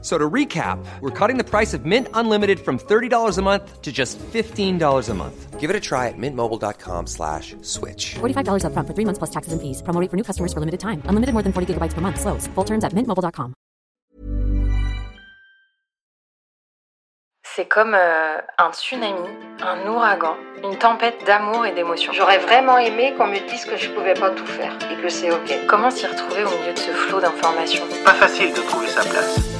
So to recap, we're cutting the price of Mint Unlimited from $30 a month to just $15 a month. Give it a try at mintmobile.com slash switch. $45 up front for three months plus taxes and fees. Promo rate for new customers for limited time. Unlimited more than 40 gigabytes per month. Slows. Full terms at mintmobile.com. C'est comme euh, un tsunami, un ouragan, une tempête d'amour et d'émotions. J'aurais vraiment aimé qu'on me dise que je pouvais pas tout faire et que c'est ok. Comment s'y retrouver au milieu de ce flot d'informations? Pas facile de trouver sa place.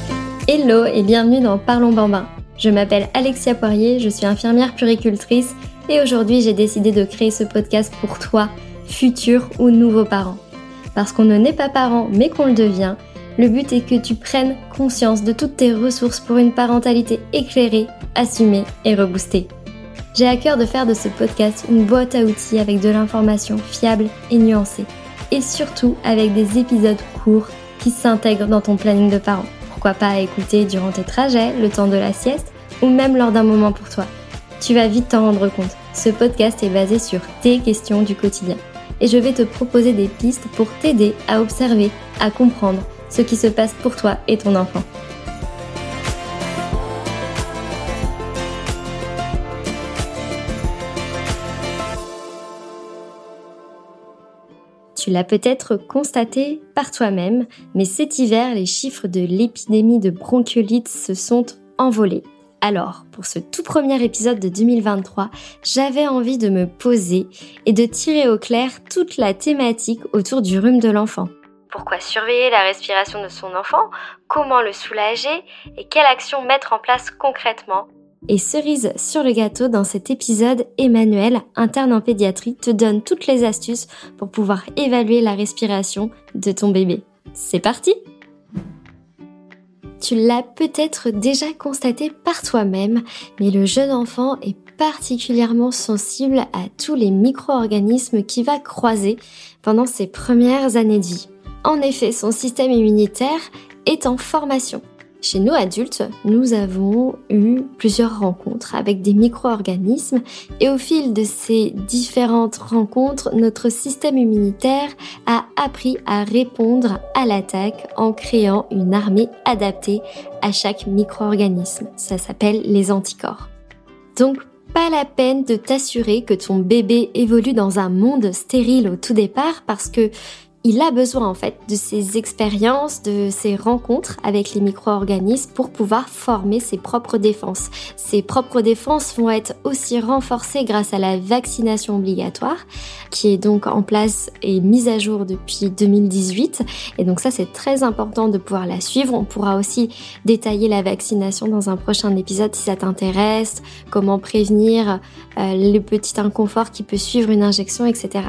Hello et bienvenue dans Parlons Bambin. Je m'appelle Alexia Poirier, je suis infirmière puricultrice et aujourd'hui j'ai décidé de créer ce podcast pour toi, futur ou nouveau parent. Parce qu'on ne naît pas parent mais qu'on le devient, le but est que tu prennes conscience de toutes tes ressources pour une parentalité éclairée, assumée et reboostée. J'ai à cœur de faire de ce podcast une boîte à outils avec de l'information fiable et nuancée. Et surtout avec des épisodes courts qui s'intègrent dans ton planning de parent. Pourquoi pas écouter durant tes trajets, le temps de la sieste ou même lors d'un moment pour toi. Tu vas vite t'en rendre compte. Ce podcast est basé sur tes questions du quotidien. Et je vais te proposer des pistes pour t'aider à observer, à comprendre ce qui se passe pour toi et ton enfant. Tu l'as peut-être constaté par toi-même, mais cet hiver, les chiffres de l'épidémie de bronchiolite se sont envolés. Alors, pour ce tout premier épisode de 2023, j'avais envie de me poser et de tirer au clair toute la thématique autour du rhume de l'enfant. Pourquoi surveiller la respiration de son enfant? Comment le soulager? Et quelle action mettre en place concrètement? Et cerise sur le gâteau, dans cet épisode, Emmanuel, interne en pédiatrie, te donne toutes les astuces pour pouvoir évaluer la respiration de ton bébé. C'est parti Tu l'as peut-être déjà constaté par toi-même, mais le jeune enfant est particulièrement sensible à tous les micro-organismes qu'il va croiser pendant ses premières années de vie. En effet, son système immunitaire est en formation. Chez nous adultes, nous avons eu plusieurs rencontres avec des micro-organismes et au fil de ces différentes rencontres, notre système immunitaire a appris à répondre à l'attaque en créant une armée adaptée à chaque micro-organisme. Ça s'appelle les anticorps. Donc, pas la peine de t'assurer que ton bébé évolue dans un monde stérile au tout départ parce que il a besoin en fait de ces expériences, de ces rencontres avec les micro-organismes pour pouvoir former ses propres défenses. Ses propres défenses vont être aussi renforcées grâce à la vaccination obligatoire qui est donc en place et mise à jour depuis 2018. Et donc ça c'est très important de pouvoir la suivre. On pourra aussi détailler la vaccination dans un prochain épisode si ça t'intéresse, comment prévenir euh, le petit inconfort qui peut suivre une injection, etc.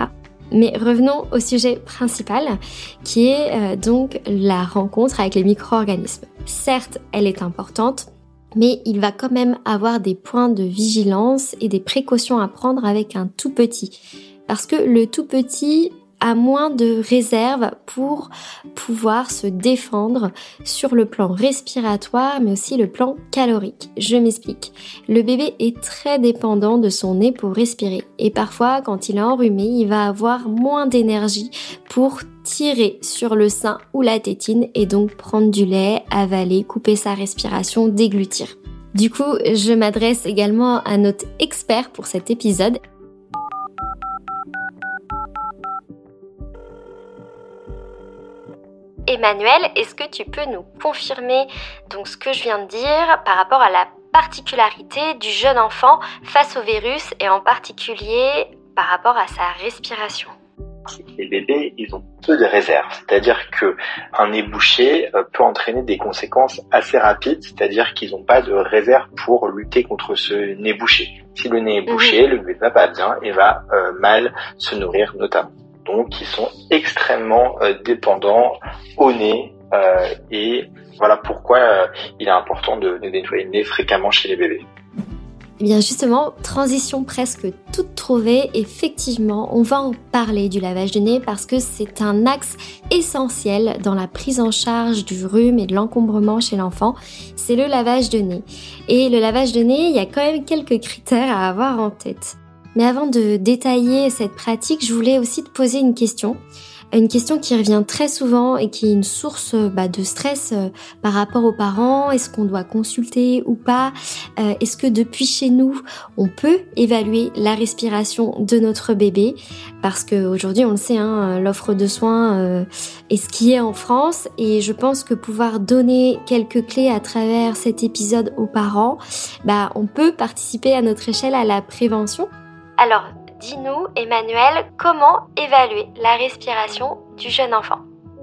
Mais revenons au sujet principal, qui est euh, donc la rencontre avec les micro-organismes. Certes, elle est importante, mais il va quand même avoir des points de vigilance et des précautions à prendre avec un tout petit. Parce que le tout petit moins de réserves pour pouvoir se défendre sur le plan respiratoire mais aussi le plan calorique. Je m'explique. Le bébé est très dépendant de son nez pour respirer et parfois quand il est enrhumé, il va avoir moins d'énergie pour tirer sur le sein ou la tétine et donc prendre du lait, avaler, couper sa respiration, déglutir. Du coup, je m'adresse également à notre expert pour cet épisode Emmanuel, est-ce que tu peux nous confirmer donc ce que je viens de dire par rapport à la particularité du jeune enfant face au virus et en particulier par rapport à sa respiration? Les bébés, ils ont peu de réserves. C'est-à-dire que un nez bouché euh, peut entraîner des conséquences assez rapides, c'est-à-dire qu'ils n'ont pas de réserve pour lutter contre ce nez bouché. Si le nez est bouché, le bébé va pas bien et va euh, mal se nourrir notamment qui sont extrêmement euh, dépendants au nez euh, et voilà pourquoi euh, il est important de, nettoyer le nez fréquemment chez les bébés. Eh bien justement, transition presque toute trouvée, effectivement, on va en parler du lavage de nez parce que c'est un axe essentiel dans la prise en charge du rhume et de l'encombrement chez l'enfant, c'est le lavage de nez. Et le lavage de nez, il y a quand même quelques critères à avoir en tête. Mais avant de détailler cette pratique, je voulais aussi te poser une question une question qui revient très souvent et qui est une source bah, de stress euh, par rapport aux parents. Est-ce qu'on doit consulter ou pas? Euh, Est-ce que depuis chez nous, on peut évaluer la respiration de notre bébé? Parce qu'aujourd'hui, on le sait, hein, l'offre de soins euh, est ce qui est en France et je pense que pouvoir donner quelques clés à travers cet épisode aux parents, bah, on peut participer à notre échelle à la prévention. Alors, Dis-nous, Emmanuel, comment évaluer la respiration du jeune enfant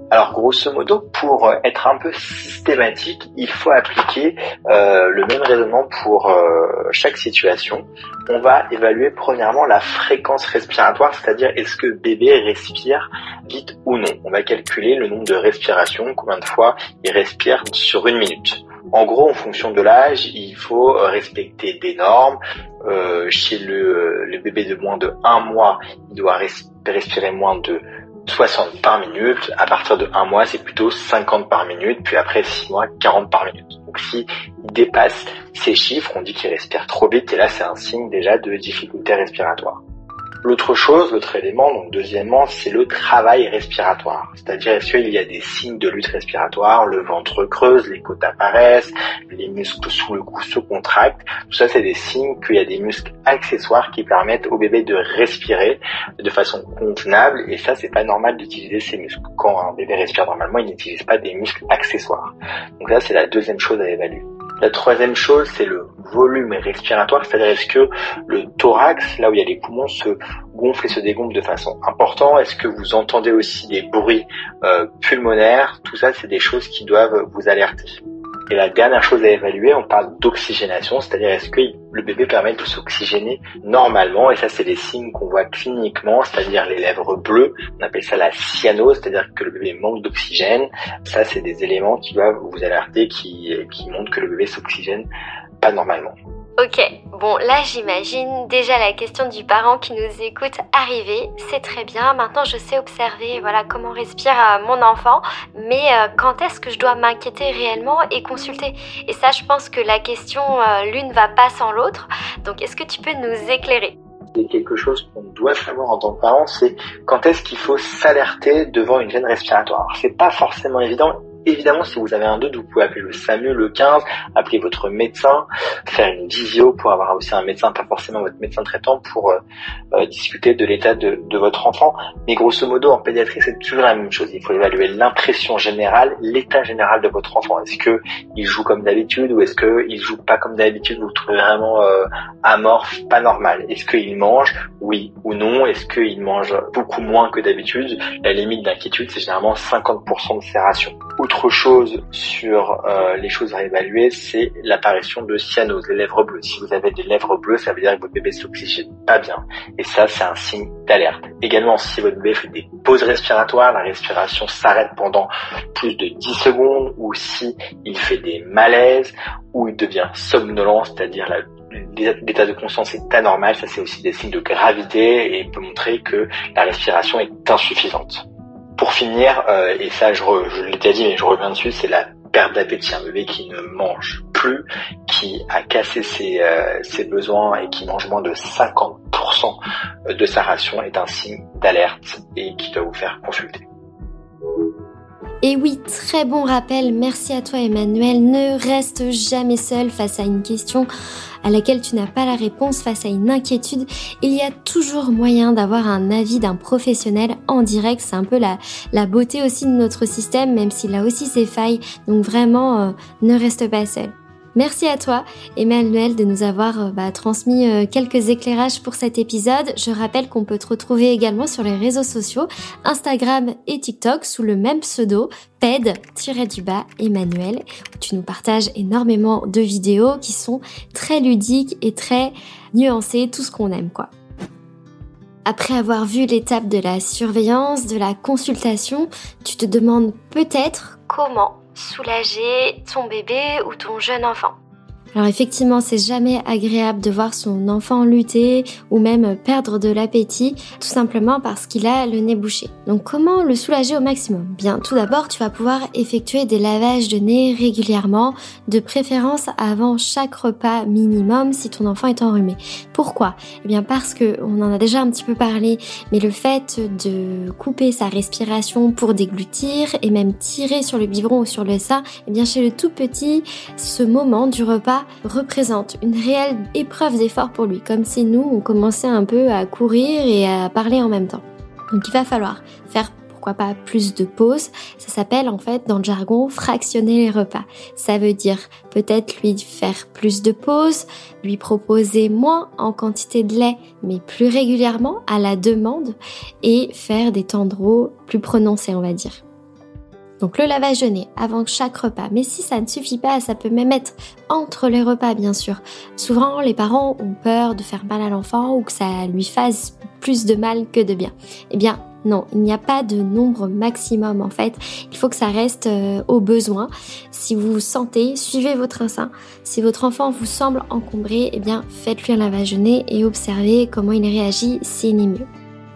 alors grosso modo, pour être un peu systématique, il faut appliquer euh, le même raisonnement pour euh, chaque situation. On va évaluer premièrement la fréquence respiratoire, c'est-à-dire est-ce que bébé respire vite ou non. On va calculer le nombre de respirations, combien de fois il respire sur une minute. En gros, en fonction de l'âge, il faut respecter des normes. Euh, chez le, bébé de moins de 1 mois, il doit respirer moins de 60 par minute. À partir de 1 mois, c'est plutôt 50 par minute. Puis après 6 mois, 40 par minute. Donc si il dépasse ces chiffres, on dit qu'il respire trop vite. Et là, c'est un signe déjà de difficulté respiratoire. L'autre chose, l'autre élément, donc deuxièmement, c'est le travail respiratoire. C'est-à-dire, est-ce qu'il y a des signes de lutte respiratoire, le ventre creuse, les côtes apparaissent, les muscles sous le cou se contractent. Tout ça, c'est des signes qu'il y a des muscles accessoires qui permettent au bébé de respirer de façon convenable. Et ça, c'est pas normal d'utiliser ces muscles. Quand un bébé respire normalement, il n'utilise pas des muscles accessoires. Donc là, c'est la deuxième chose à évaluer. La troisième chose, c'est le volume respiratoire, c'est-à-dire est-ce que le thorax, là où il y a les poumons, se gonfle et se dégonfle de façon importante? Est-ce que vous entendez aussi des bruits euh, pulmonaires? Tout ça, c'est des choses qui doivent vous alerter. Et la dernière chose à évaluer, on parle d'oxygénation, c'est-à-dire est-ce que le bébé permet de s'oxygéner normalement, et ça c'est les signes qu'on voit cliniquement, c'est-à-dire les lèvres bleues, on appelle ça la cyanose, c'est-à-dire que le bébé manque d'oxygène. Ça c'est des éléments qui doivent vous alerter, qui, qui montrent que le bébé s'oxygène pas normalement. Ok, bon là j'imagine déjà la question du parent qui nous écoute arriver, c'est très bien, maintenant je sais observer voilà comment respire euh, mon enfant, mais euh, quand est-ce que je dois m'inquiéter réellement et consulter? Et ça je pense que la question euh, l'une va pas sans l'autre, donc est-ce que tu peux nous éclairer? C'est quelque chose qu'on doit savoir en tant que parent, c'est quand est-ce qu'il faut s'alerter devant une gêne respiratoire? C'est pas forcément évident Évidemment, si vous avez un doute, vous pouvez appeler le SAMU, le 15, appeler votre médecin, faire une visio pour avoir aussi un médecin, pas forcément votre médecin traitant, pour euh, euh, discuter de l'état de, de, votre enfant. Mais grosso modo, en pédiatrie, c'est toujours la même chose. Il faut évaluer l'impression générale, l'état général de votre enfant. Est-ce que il joue comme d'habitude ou est-ce que il joue pas comme d'habitude? Vous le trouvez vraiment euh, amorphe, pas normal. Est-ce qu'il mange? Oui ou non Est-ce qu'il mange beaucoup moins que d'habitude? La limite d'inquiétude, c'est généralement 50% de ses rations. Autre chose sur euh, les choses à évaluer, c'est l'apparition de cyanose, les lèvres bleues. Si vous avez des lèvres bleues, ça veut dire que votre bébé s'oxygène pas bien. Et ça, c'est un signe d'alerte. Également, si votre bébé fait des pauses respiratoires, la respiration s'arrête pendant plus de 10 secondes, ou si il fait des malaises, ou il devient somnolent, c'est-à-dire l'état de conscience est anormal, ça c'est aussi des signes de gravité et peut montrer que la respiration est insuffisante. Pour finir, euh, et ça je, je l'ai déjà dit mais je reviens dessus, c'est la perte d'appétit. Un bébé qui ne mange plus, qui a cassé ses, euh, ses besoins et qui mange moins de 50% de sa ration est un signe d'alerte et qui doit vous faire consulter. Et oui, très bon rappel, merci à toi Emmanuel. Ne reste jamais seul face à une question à laquelle tu n'as pas la réponse, face à une inquiétude. Il y a toujours moyen d'avoir un avis d'un professionnel en direct. C'est un peu la, la beauté aussi de notre système, même s'il a aussi ses failles. Donc vraiment, euh, ne reste pas seul. Merci à toi, Emmanuel, de nous avoir euh, bah, transmis euh, quelques éclairages pour cet épisode. Je rappelle qu'on peut te retrouver également sur les réseaux sociaux, Instagram et TikTok, sous le même pseudo, ped-du-bas Emmanuel. Tu nous partages énormément de vidéos qui sont très ludiques et très nuancées, tout ce qu'on aime, quoi. Après avoir vu l'étape de la surveillance, de la consultation, tu te demandes peut-être comment soulager ton bébé ou ton jeune enfant. Alors effectivement, c'est jamais agréable de voir son enfant lutter ou même perdre de l'appétit, tout simplement parce qu'il a le nez bouché. Donc comment le soulager au maximum? Bien, tout d'abord, tu vas pouvoir effectuer des lavages de nez régulièrement, de préférence avant chaque repas minimum si ton enfant est enrhumé. Pourquoi? Eh bien parce que on en a déjà un petit peu parlé, mais le fait de couper sa respiration pour déglutir et même tirer sur le biberon ou sur le sein, eh bien chez le tout petit, ce moment du repas représente une réelle épreuve d'effort pour lui, comme si nous, on commençait un peu à courir et à parler en même temps. Donc il va falloir faire pourquoi pas plus de pauses. Ça s'appelle en fait dans le jargon fractionner les repas. Ça veut dire peut-être lui faire plus de pauses, lui proposer moins en quantité de lait mais plus régulièrement à la demande et faire des temps plus prononcés on va dire. Donc le lavage nez avant chaque repas. Mais si ça ne suffit pas, ça peut même être entre les repas bien sûr. Souvent les parents ont peur de faire mal à l'enfant ou que ça lui fasse plus de mal que de bien. Eh bien non, il n'y a pas de nombre maximum en fait. Il faut que ça reste euh, au besoin. Si vous sentez, suivez votre instinct. Si votre enfant vous semble encombré, eh bien faites-lui un lavage nez et observez comment il réagit s'il n'est mieux.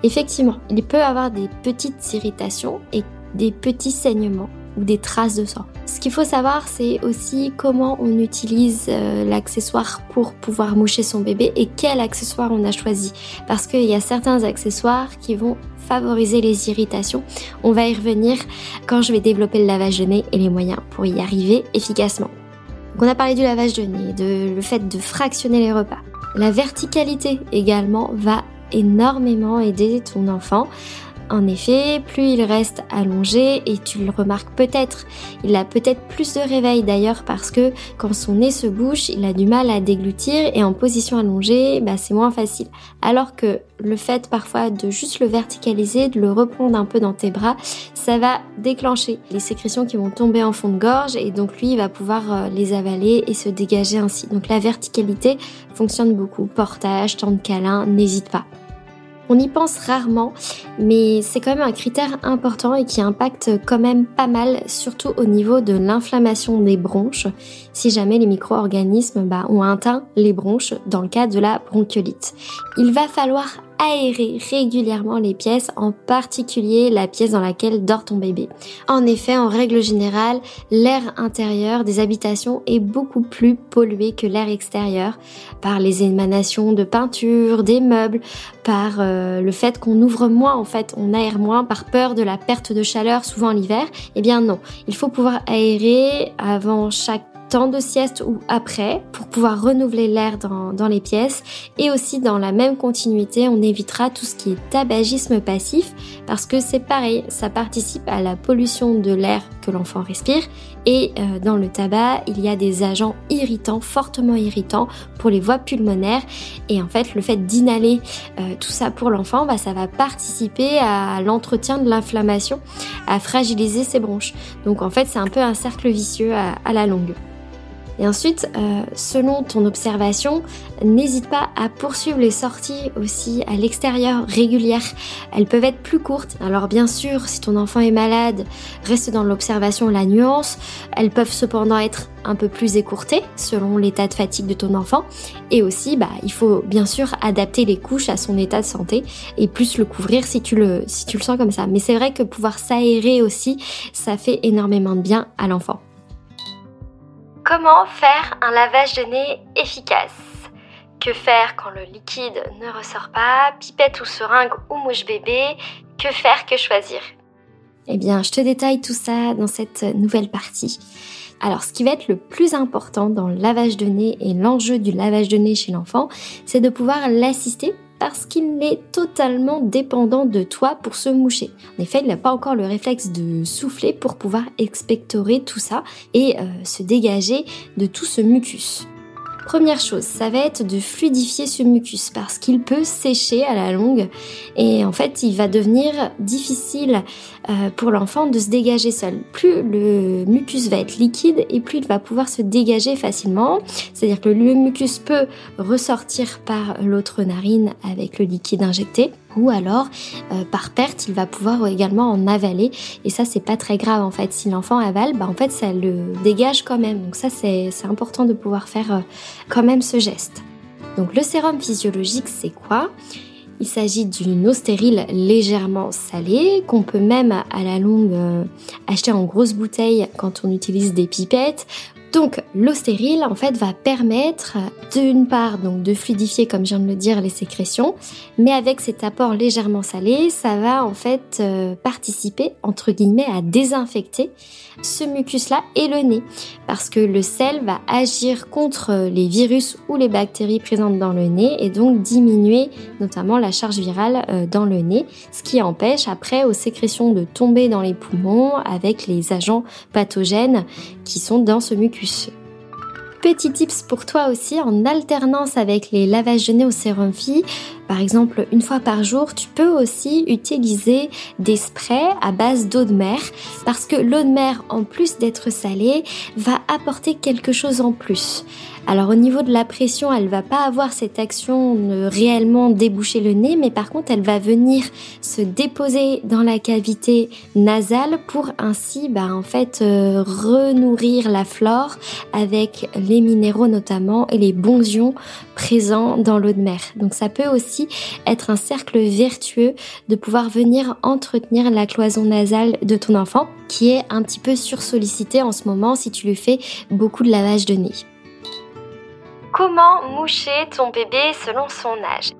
Effectivement, il peut avoir des petites irritations et des petits saignements ou des traces de sang. Ce qu'il faut savoir, c'est aussi comment on utilise euh, l'accessoire pour pouvoir moucher son bébé et quel accessoire on a choisi. Parce qu'il y a certains accessoires qui vont favoriser les irritations. On va y revenir quand je vais développer le lavage de nez et les moyens pour y arriver efficacement. Donc on a parlé du lavage de nez, de le fait de fractionner les repas. La verticalité également va énormément aider ton enfant en effet, plus il reste allongé, et tu le remarques peut-être, il a peut-être plus de réveil d'ailleurs parce que quand son nez se bouche, il a du mal à déglutir et en position allongée, bah, c'est moins facile. Alors que le fait parfois de juste le verticaliser, de le reprendre un peu dans tes bras, ça va déclencher les sécrétions qui vont tomber en fond de gorge et donc lui il va pouvoir euh, les avaler et se dégager ainsi. Donc la verticalité fonctionne beaucoup. Portage, temps de câlin, n'hésite pas. On y pense rarement, mais c'est quand même un critère important et qui impacte quand même pas mal, surtout au niveau de l'inflammation des bronches, si jamais les micro-organismes bah, ont atteint les bronches dans le cas de la bronchiolite. Il va falloir aérer régulièrement les pièces, en particulier la pièce dans laquelle dort ton bébé. En effet, en règle générale, l'air intérieur des habitations est beaucoup plus pollué que l'air extérieur par les émanations de peinture, des meubles, par euh, le fait qu'on ouvre moins en fait, on aère moins par peur de la perte de chaleur souvent l'hiver. Eh bien non, il faut pouvoir aérer avant chaque temps de sieste ou après pour pouvoir renouveler l'air dans, les pièces. Et aussi dans la même continuité on évitera tout ce qui est tabagisme passif parce que c'est pareil ça participe à la pollution de l'air que l'enfant respire. Et euh, dans le tabac il y a des agents irritants fortement irritants pour les voies pulmonaires. Et en fait le fait d'inhaler euh, tout ça pour l'enfant bah, ça va participer à l'entretien de l'inflammation à fragiliser ses bronches. Donc en fait c'est un peu un cercle vicieux à la longue et ensuite, euh, selon ton observation, n'hésite pas à poursuivre les sorties aussi à l'extérieur régulières. Elles peuvent être plus courtes. Alors bien sûr, si ton enfant est malade, reste dans l'observation la nuance. Elles peuvent cependant être un peu plus écourtées selon l'état de fatigue de ton enfant. Et aussi, bah, il faut bien sûr adapter les couches à son état de santé et plus le couvrir si tu le, si tu le sens comme ça. Mais c'est vrai que pouvoir s'aérer aussi, ça fait énormément de bien à l'enfant. Comment faire un lavage de nez efficace? Que faire quand le liquide ne ressort pas Pipette ou seringue ou mouche bébé? Que faire Que choisir? Eh bien, je te détaille tout ça dans cette nouvelle partie. Alors, ce qui va être le plus important dans le lavage de nez et l'enjeu du lavage de nez chez l'enfant, c'est de pouvoir l'assister parce qu'il est totalement dépendant de toi pour se moucher. En effet, il n'a pas encore le réflexe de souffler pour pouvoir expectorer tout ça et euh, se dégager de tout ce mucus. Première chose, ça va être de fluidifier ce mucus parce qu'il peut sécher à la longue et en fait il va devenir difficile euh, pour l'enfant de se dégager seul. Plus le mucus va être liquide et plus il va pouvoir se dégager facilement. C'est-à-dire que le mucus peut ressortir par l'autre narine avec le liquide injecté ou alors euh, par perte il va pouvoir également en avaler. Et ça c'est pas très grave en fait. Si l'enfant avale bah en fait ça le dégage quand même. Donc ça c'est important de pouvoir faire euh, quand même ce geste. Donc le sérum physiologique c'est quoi? Il s'agit d'une eau stérile légèrement salée qu'on peut même à la longue euh, acheter en grosse bouteille quand on utilise des pipettes donc l'eau stérile en fait va permettre d'une part donc de fluidifier comme je viens de le dire les sécrétions, mais avec cet apport légèrement salé, ça va en fait euh, participer entre guillemets à désinfecter ce mucus-là et le nez parce que le sel va agir contre les virus ou les bactéries présentes dans le nez et donc diminuer notamment la charge virale euh, dans le nez, ce qui empêche après aux sécrétions de tomber dans les poumons avec les agents pathogènes qui sont dans ce mucus. Petit tips pour toi aussi, en alternance avec les lavages de nez au sérum par exemple une fois par jour, tu peux aussi utiliser des sprays à base d'eau de mer parce que l'eau de mer, en plus d'être salée, va apporter quelque chose en plus. Alors au niveau de la pression, elle va pas avoir cette action de réellement déboucher le nez, mais par contre elle va venir se déposer dans la cavité nasale pour ainsi bah, en fait euh, renourrir la flore avec les minéraux notamment et les bons ions présents dans l'eau de mer. Donc ça peut aussi être un cercle vertueux de pouvoir venir entretenir la cloison nasale de ton enfant qui est un petit peu sursollicité en ce moment si tu lui fais beaucoup de lavage de nez. Comment moucher ton bébé selon son âge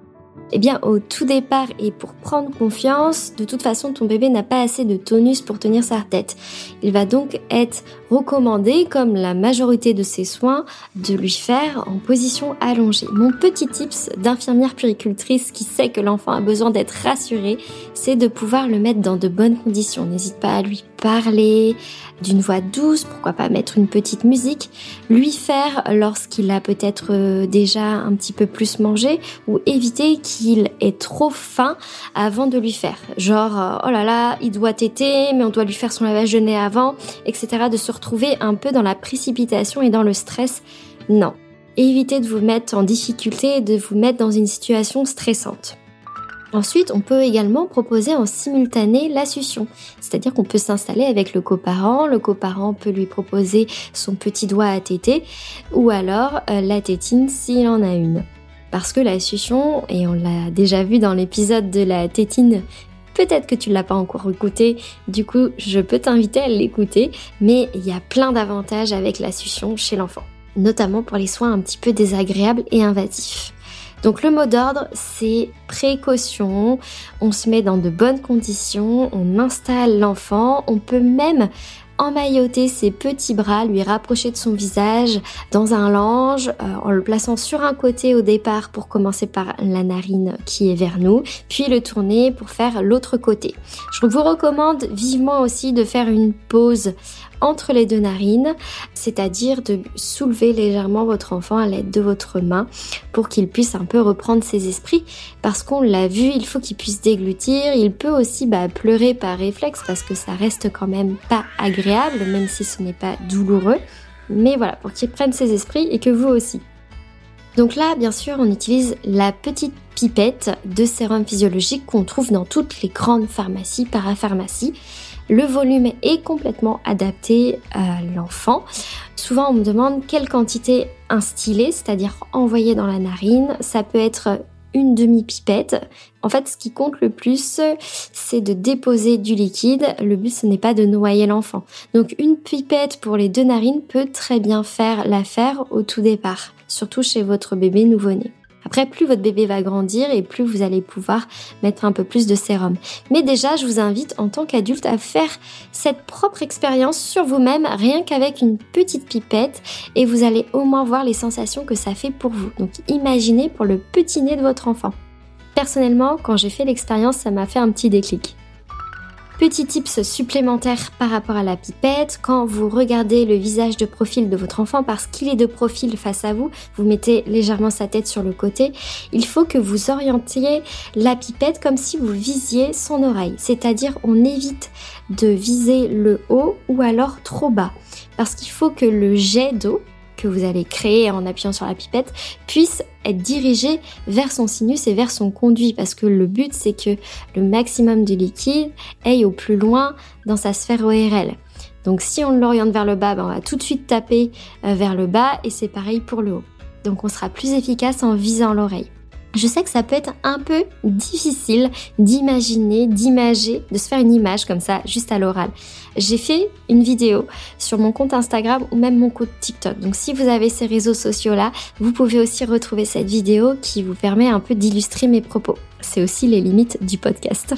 eh bien, au tout départ et pour prendre confiance, de toute façon, ton bébé n'a pas assez de tonus pour tenir sa tête. Il va donc être recommandé, comme la majorité de ses soins, de lui faire en position allongée. Mon petit tips d'infirmière puricultrice qui sait que l'enfant a besoin d'être rassuré, c'est de pouvoir le mettre dans de bonnes conditions. N'hésite pas à lui parler d'une voix douce, pourquoi pas mettre une petite musique, lui faire lorsqu'il a peut-être euh, déjà un petit peu plus mangé ou éviter qu'il ait trop faim avant de lui faire. Genre, euh, oh là là, il doit téter, mais on doit lui faire son lavage de nez avant, etc. De se retrouver un peu dans la précipitation et dans le stress. Non. Évitez de vous mettre en difficulté et de vous mettre dans une situation stressante. Ensuite, on peut également proposer en simultané la succion, c'est-à-dire qu'on peut s'installer avec le coparent, le coparent peut lui proposer son petit doigt à téter ou alors euh, la tétine s'il en a une. Parce que la succion, et on l'a déjà vu dans l'épisode de la tétine, peut-être que tu l'as pas encore écouté, du coup je peux t'inviter à l'écouter, mais il y a plein d'avantages avec la succion chez l'enfant, notamment pour les soins un petit peu désagréables et invasifs. Donc le mot d'ordre, c'est précaution, on se met dans de bonnes conditions, on installe l'enfant, on peut même emmailloter ses petits bras, lui rapprocher de son visage dans un lange, euh, en le plaçant sur un côté au départ pour commencer par la narine qui est vers nous, puis le tourner pour faire l'autre côté. Je vous recommande vivement aussi de faire une pause entre les deux narines, c'est-à-dire de soulever légèrement votre enfant à l'aide de votre main pour qu'il puisse un peu reprendre ses esprits parce qu'on l'a vu, il faut qu'il puisse déglutir, il peut aussi bah, pleurer par réflexe parce que ça reste quand même pas agréable même si ce n'est pas douloureux. Mais voilà, pour qu'il prenne ses esprits et que vous aussi. Donc là, bien sûr, on utilise la petite pipette de sérum physiologique qu'on trouve dans toutes les grandes pharmacies, parapharmacies. Le volume est complètement adapté à l'enfant. Souvent, on me demande quelle quantité instillée, c'est-à-dire envoyée dans la narine. Ça peut être une demi-pipette. En fait, ce qui compte le plus, c'est de déposer du liquide. Le but, ce n'est pas de noyer l'enfant. Donc, une pipette pour les deux narines peut très bien faire l'affaire au tout départ, surtout chez votre bébé nouveau-né. Après, plus votre bébé va grandir et plus vous allez pouvoir mettre un peu plus de sérum. Mais déjà, je vous invite en tant qu'adulte à faire cette propre expérience sur vous-même, rien qu'avec une petite pipette, et vous allez au moins voir les sensations que ça fait pour vous. Donc imaginez pour le petit nez de votre enfant. Personnellement, quand j'ai fait l'expérience, ça m'a fait un petit déclic. Petit tips supplémentaire par rapport à la pipette, quand vous regardez le visage de profil de votre enfant parce qu'il est de profil face à vous, vous mettez légèrement sa tête sur le côté, il faut que vous orientiez la pipette comme si vous visiez son oreille, c'est-à-dire on évite de viser le haut ou alors trop bas. Parce qu'il faut que le jet d'eau que vous allez créer en appuyant sur la pipette puisse être dirigé vers son sinus et vers son conduit parce que le but c'est que le maximum de liquide aille au plus loin dans sa sphère ORL. Donc si on l'oriente vers le bas, ben, on va tout de suite taper euh, vers le bas et c'est pareil pour le haut. Donc on sera plus efficace en visant l'oreille. Je sais que ça peut être un peu difficile d'imaginer, d'imager, de se faire une image comme ça juste à l'oral. J'ai fait une vidéo sur mon compte Instagram ou même mon compte TikTok. Donc si vous avez ces réseaux sociaux-là, vous pouvez aussi retrouver cette vidéo qui vous permet un peu d'illustrer mes propos. C'est aussi les limites du podcast.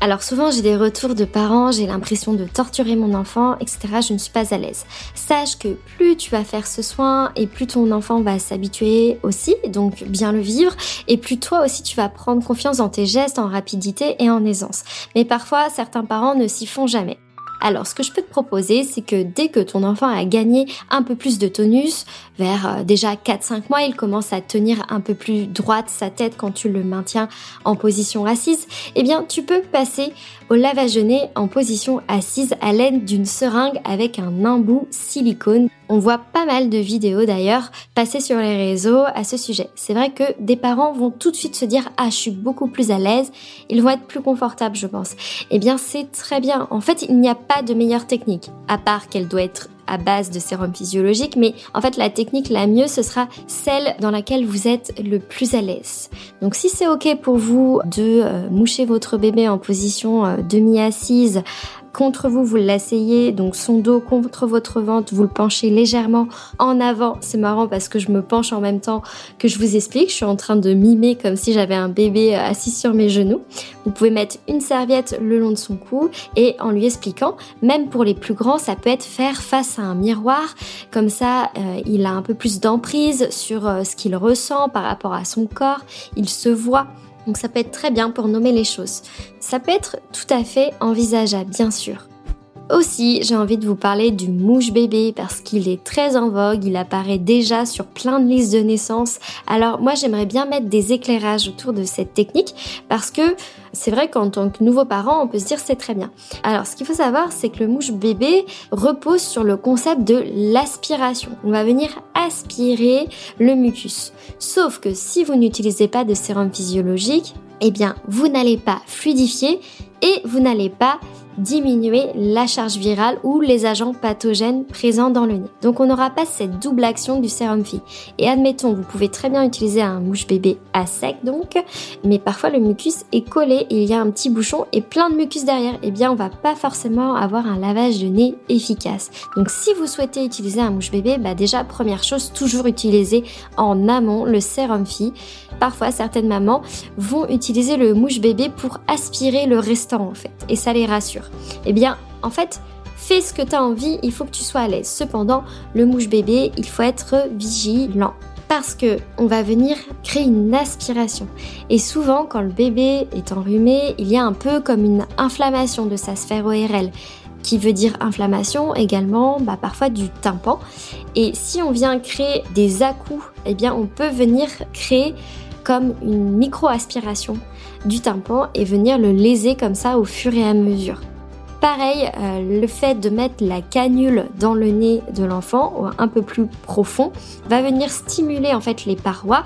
Alors souvent j'ai des retours de parents, j'ai l'impression de torturer mon enfant, etc. Je ne suis pas à l'aise. Sache que plus tu vas faire ce soin et plus ton enfant va s'habituer aussi, donc bien le vivre, et plus toi aussi tu vas prendre confiance dans tes gestes, en rapidité et en aisance. Mais parfois certains parents ne s'y font jamais. Alors, ce que je peux te proposer, c'est que dès que ton enfant a gagné un peu plus de tonus, vers euh, déjà 4-5 mois, il commence à tenir un peu plus droite sa tête quand tu le maintiens en position assise, eh bien, tu peux passer au lavage en position assise à l'aide d'une seringue avec un embout silicone. On voit pas mal de vidéos d'ailleurs passer sur les réseaux à ce sujet. C'est vrai que des parents vont tout de suite se dire ah je suis beaucoup plus à l'aise, ils vont être plus confortables je pense. Eh bien c'est très bien. En fait il n'y a pas de meilleure technique à part qu'elle doit être à base de sérum physiologique, mais en fait la technique la mieux ce sera celle dans laquelle vous êtes le plus à l'aise. Donc si c'est ok pour vous de euh, moucher votre bébé en position euh, demi-assise contre vous, vous l'asseyez, donc son dos contre votre ventre, vous le penchez légèrement en avant. C'est marrant parce que je me penche en même temps que je vous explique. Je suis en train de mimer comme si j'avais un bébé assis sur mes genoux. Vous pouvez mettre une serviette le long de son cou et en lui expliquant, même pour les plus grands, ça peut être faire face à un miroir. Comme ça, euh, il a un peu plus d'emprise sur euh, ce qu'il ressent par rapport à son corps. Il se voit. Donc ça peut être très bien pour nommer les choses. Ça peut être tout à fait envisageable, bien sûr. Aussi, j'ai envie de vous parler du mouche bébé parce qu'il est très en vogue, il apparaît déjà sur plein de listes de naissance. Alors moi j'aimerais bien mettre des éclairages autour de cette technique parce que c'est vrai qu'en tant que nouveau parent, on peut se dire c'est très bien. Alors ce qu'il faut savoir, c'est que le mouche bébé repose sur le concept de l'aspiration. On va venir aspirer le mucus. Sauf que si vous n'utilisez pas de sérum physiologique, eh bien vous n'allez pas fluidifier et vous n'allez pas diminuer la charge virale ou les agents pathogènes présents dans le nez. Donc on n'aura pas cette double action du sérum fille. Et admettons, vous pouvez très bien utiliser un mouche bébé à sec donc, mais parfois le mucus est collé et il y a un petit bouchon et plein de mucus derrière. Eh bien on va pas forcément avoir un lavage de nez efficace. Donc si vous souhaitez utiliser un mouche bébé, bah déjà première chose, toujours utiliser en amont le sérum fille. Parfois certaines mamans vont utiliser le mouche bébé pour aspirer le en fait et ça les rassure. Eh bien, en fait, fais ce que tu as envie, il faut que tu sois à l'aise. Cependant, le mouche bébé, il faut être vigilant parce que on va venir créer une aspiration. Et souvent, quand le bébé est enrhumé, il y a un peu comme une inflammation de sa sphère ORL qui veut dire inflammation également, bah, parfois du tympan. Et si on vient créer des à-coups, eh bien on peut venir créer comme une micro-aspiration du tympan et venir le léser comme ça au fur et à mesure. Pareil, euh, le fait de mettre la canule dans le nez de l'enfant, un peu plus profond, va venir stimuler en fait les parois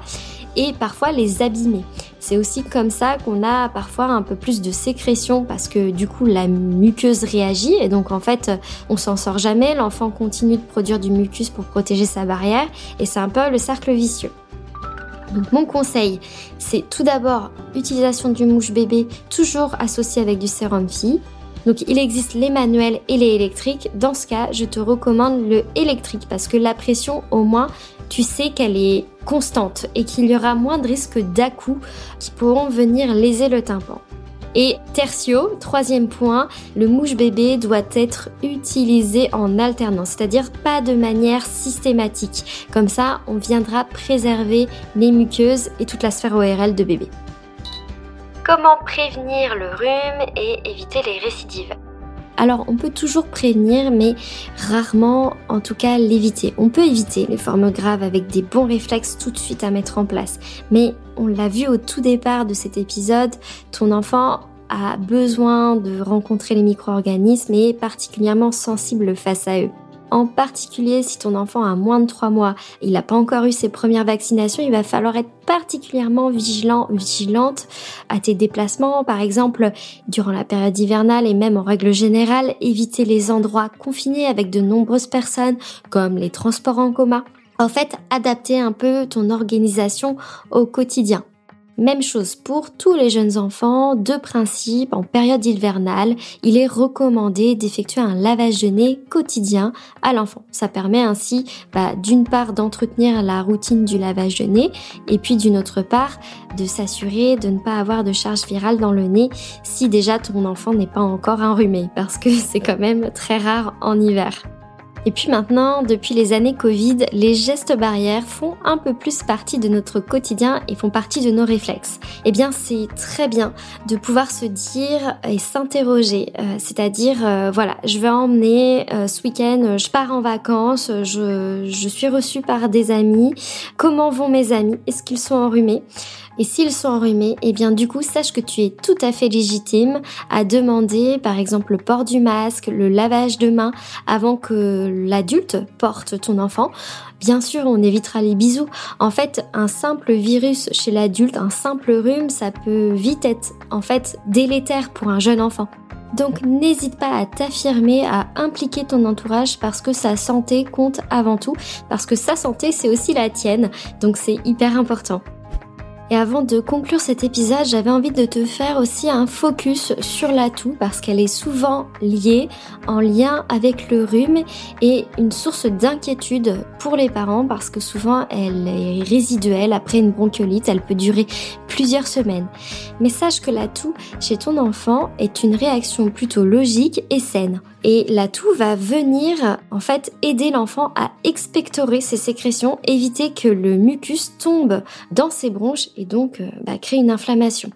et parfois les abîmer. C'est aussi comme ça qu'on a parfois un peu plus de sécrétion parce que du coup la muqueuse réagit et donc en fait on s'en sort jamais, l'enfant continue de produire du mucus pour protéger sa barrière et c'est un peu le cercle vicieux. Donc mon conseil, c'est tout d'abord utilisation du mouche bébé toujours associé avec du sérum fille. Donc il existe les manuels et les électriques. Dans ce cas, je te recommande le électrique parce que la pression, au moins, tu sais qu'elle est constante et qu'il y aura moins de risques dà qui pourront venir léser le tympan. Et tertio, troisième point, le mouche bébé doit être utilisé en alternance, c'est-à-dire pas de manière systématique. Comme ça, on viendra préserver les muqueuses et toute la sphère ORL de bébé. Comment prévenir le rhume et éviter les récidives? Alors on peut toujours prévenir mais rarement en tout cas l'éviter. On peut éviter les formes graves avec des bons réflexes tout de suite à mettre en place. Mais on l'a vu au tout départ de cet épisode, ton enfant a besoin de rencontrer les micro-organismes et est particulièrement sensible face à eux. En particulier si ton enfant a moins de 3 mois, il n'a pas encore eu ses premières vaccinations, il va falloir être particulièrement vigilant, vigilante à tes déplacements. Par exemple, durant la période hivernale et même en règle générale, éviter les endroits confinés avec de nombreuses personnes comme les transports en commun. En fait, adapter un peu ton organisation au quotidien. Même chose pour tous les jeunes enfants, de principe, en période hivernale, il est recommandé d'effectuer un lavage de nez quotidien à l'enfant. Ça permet ainsi bah, d'une part d'entretenir la routine du lavage de nez et puis d'une autre part de s'assurer de ne pas avoir de charge virale dans le nez si déjà ton enfant n'est pas encore enrhumé parce que c'est quand même très rare en hiver. Et puis maintenant, depuis les années Covid, les gestes barrières font un peu plus partie de notre quotidien et font partie de nos réflexes. Eh bien, c'est très bien de pouvoir se dire et s'interroger. Euh, c'est-à-dire, euh, voilà, je vais emmener euh, ce week-end, je pars en vacances, je, je suis reçue par des amis. Comment vont mes amis? Est-ce qu'ils sont enrhumés? Et s'ils sont enrhumés, eh bien du coup, sache que tu es tout à fait légitime à demander par exemple le port du masque, le lavage de mains avant que l'adulte porte ton enfant. Bien sûr, on évitera les bisous. En fait, un simple virus chez l'adulte, un simple rhume, ça peut vite être en fait délétère pour un jeune enfant. Donc n'hésite pas à t'affirmer, à impliquer ton entourage parce que sa santé compte avant tout, parce que sa santé c'est aussi la tienne, donc c'est hyper important. Et avant de conclure cet épisode, j'avais envie de te faire aussi un focus sur la toux parce qu'elle est souvent liée en lien avec le rhume et une source d'inquiétude pour les parents parce que souvent elle est résiduelle après une bronchiolite, elle peut durer plusieurs semaines. Mais sache que la toux chez ton enfant est une réaction plutôt logique et saine. Et la toux va venir en fait aider l'enfant à expectorer ses sécrétions, éviter que le mucus tombe dans ses bronches et donc euh, bah, créer une inflammation.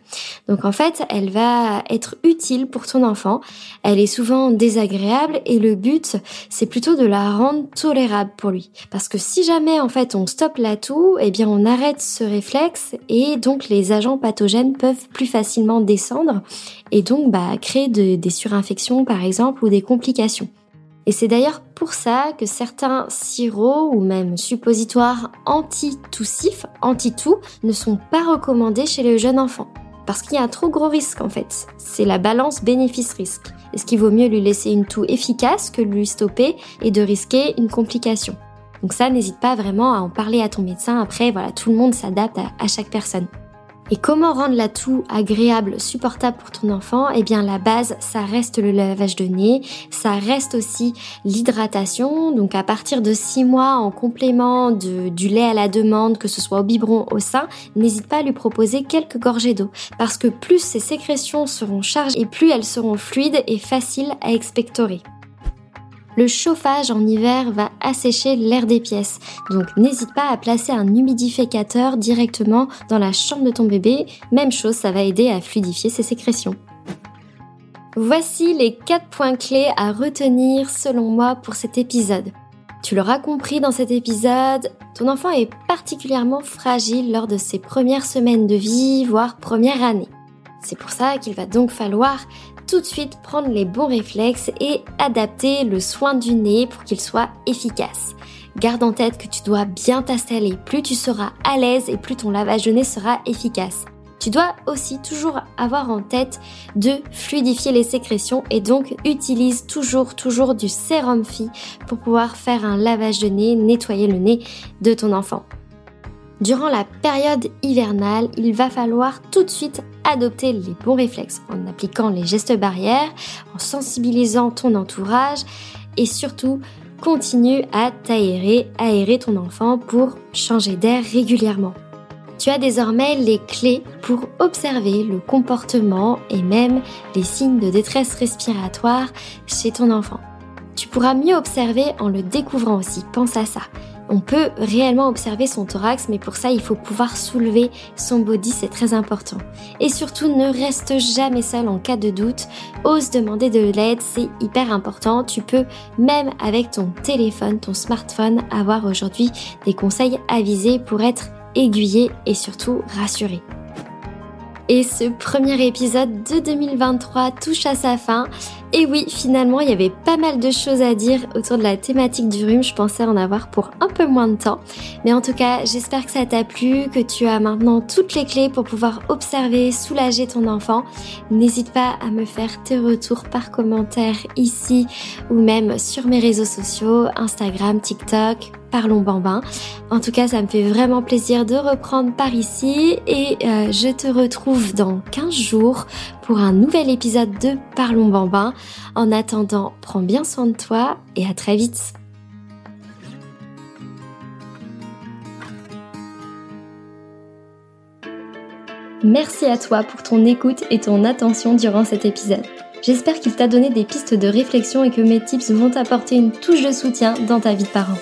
Donc en fait, elle va être utile pour ton enfant. Elle est souvent désagréable et le but, c'est plutôt de la rendre tolérable pour lui. Parce que si jamais en fait on stoppe la toux, eh bien on arrête ce réflexe et donc les agents pathogènes peuvent plus facilement descendre et donc bah, créer des surinfections par exemple ou des complications. Et c'est d'ailleurs pour ça que certains sirops ou même suppositoires anti-toussifs, anti-tout, ne sont pas recommandés chez les jeunes enfants. Parce qu'il y a un trop gros risque en fait. C'est la balance bénéfice-risque. Est-ce qu'il vaut mieux lui laisser une toux efficace que lui stopper et de risquer une complication Donc ça, n'hésite pas vraiment à en parler à ton médecin. Après, voilà, tout le monde s'adapte à chaque personne. Et comment rendre la toux agréable, supportable pour ton enfant? Eh bien la base, ça reste le lavage de nez, ça reste aussi l'hydratation. Donc à partir de 6 mois en complément de, du lait à la demande, que ce soit au biberon, au sein, n'hésite pas à lui proposer quelques gorgées d'eau. Parce que plus ces sécrétions seront chargées et plus elles seront fluides et faciles à expectorer. Le chauffage en hiver va assécher l'air des pièces, donc n'hésite pas à placer un humidificateur directement dans la chambre de ton bébé. Même chose, ça va aider à fluidifier ses sécrétions. Voici les 4 points clés à retenir selon moi pour cet épisode. Tu l'auras compris dans cet épisode, ton enfant est particulièrement fragile lors de ses premières semaines de vie, voire première année. C'est pour ça qu'il va donc falloir tout de suite prendre les bons réflexes et adapter le soin du nez pour qu'il soit efficace. Garde en tête que tu dois bien t'installer, plus tu seras à l'aise et plus ton lavage de nez sera efficace. Tu dois aussi toujours avoir en tête de fluidifier les sécrétions et donc utilise toujours toujours du sérum fi pour pouvoir faire un lavage de nez, nettoyer le nez de ton enfant. Durant la période hivernale, il va falloir tout de suite adopter les bons réflexes en appliquant les gestes barrières, en sensibilisant ton entourage et surtout continue à t'aérer, aérer ton enfant pour changer d'air régulièrement. Tu as désormais les clés pour observer le comportement et même les signes de détresse respiratoire chez ton enfant. Tu pourras mieux observer en le découvrant aussi, pense à ça. On peut réellement observer son thorax, mais pour ça, il faut pouvoir soulever son body, c'est très important. Et surtout, ne reste jamais seul en cas de doute. Ose demander de l'aide, c'est hyper important. Tu peux, même avec ton téléphone, ton smartphone, avoir aujourd'hui des conseils avisés pour être aiguillé et surtout rassuré. Et ce premier épisode de 2023 touche à sa fin. Et oui, finalement, il y avait pas mal de choses à dire autour de la thématique du rhume. Je pensais en avoir pour un peu moins de temps. Mais en tout cas, j'espère que ça t'a plu, que tu as maintenant toutes les clés pour pouvoir observer, soulager ton enfant. N'hésite pas à me faire tes retours par commentaire ici ou même sur mes réseaux sociaux, Instagram, TikTok, Parlons Bambin. En tout cas, ça me fait vraiment plaisir de reprendre par ici et euh, je te retrouve dans 15 jours pour un nouvel épisode de Parlons Bambin. En attendant, prends bien soin de toi et à très vite. Merci à toi pour ton écoute et ton attention durant cet épisode. J'espère qu'il t'a donné des pistes de réflexion et que mes tips vont t'apporter une touche de soutien dans ta vie de parent.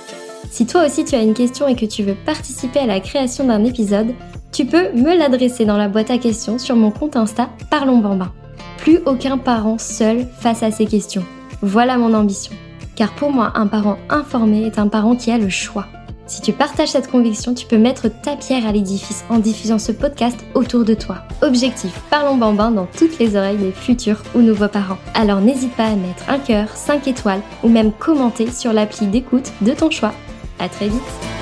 Si toi aussi tu as une question et que tu veux participer à la création d'un épisode, tu peux me l'adresser dans la boîte à questions sur mon compte Insta Parlons Bambin. Plus aucun parent seul face à ces questions. Voilà mon ambition. Car pour moi, un parent informé est un parent qui a le choix. Si tu partages cette conviction, tu peux mettre ta pierre à l'édifice en diffusant ce podcast autour de toi. Objectif, parlons bambin dans toutes les oreilles des futurs ou nouveaux parents. Alors n'hésite pas à mettre un cœur, 5 étoiles ou même commenter sur l'appli d'écoute de ton choix. À très vite.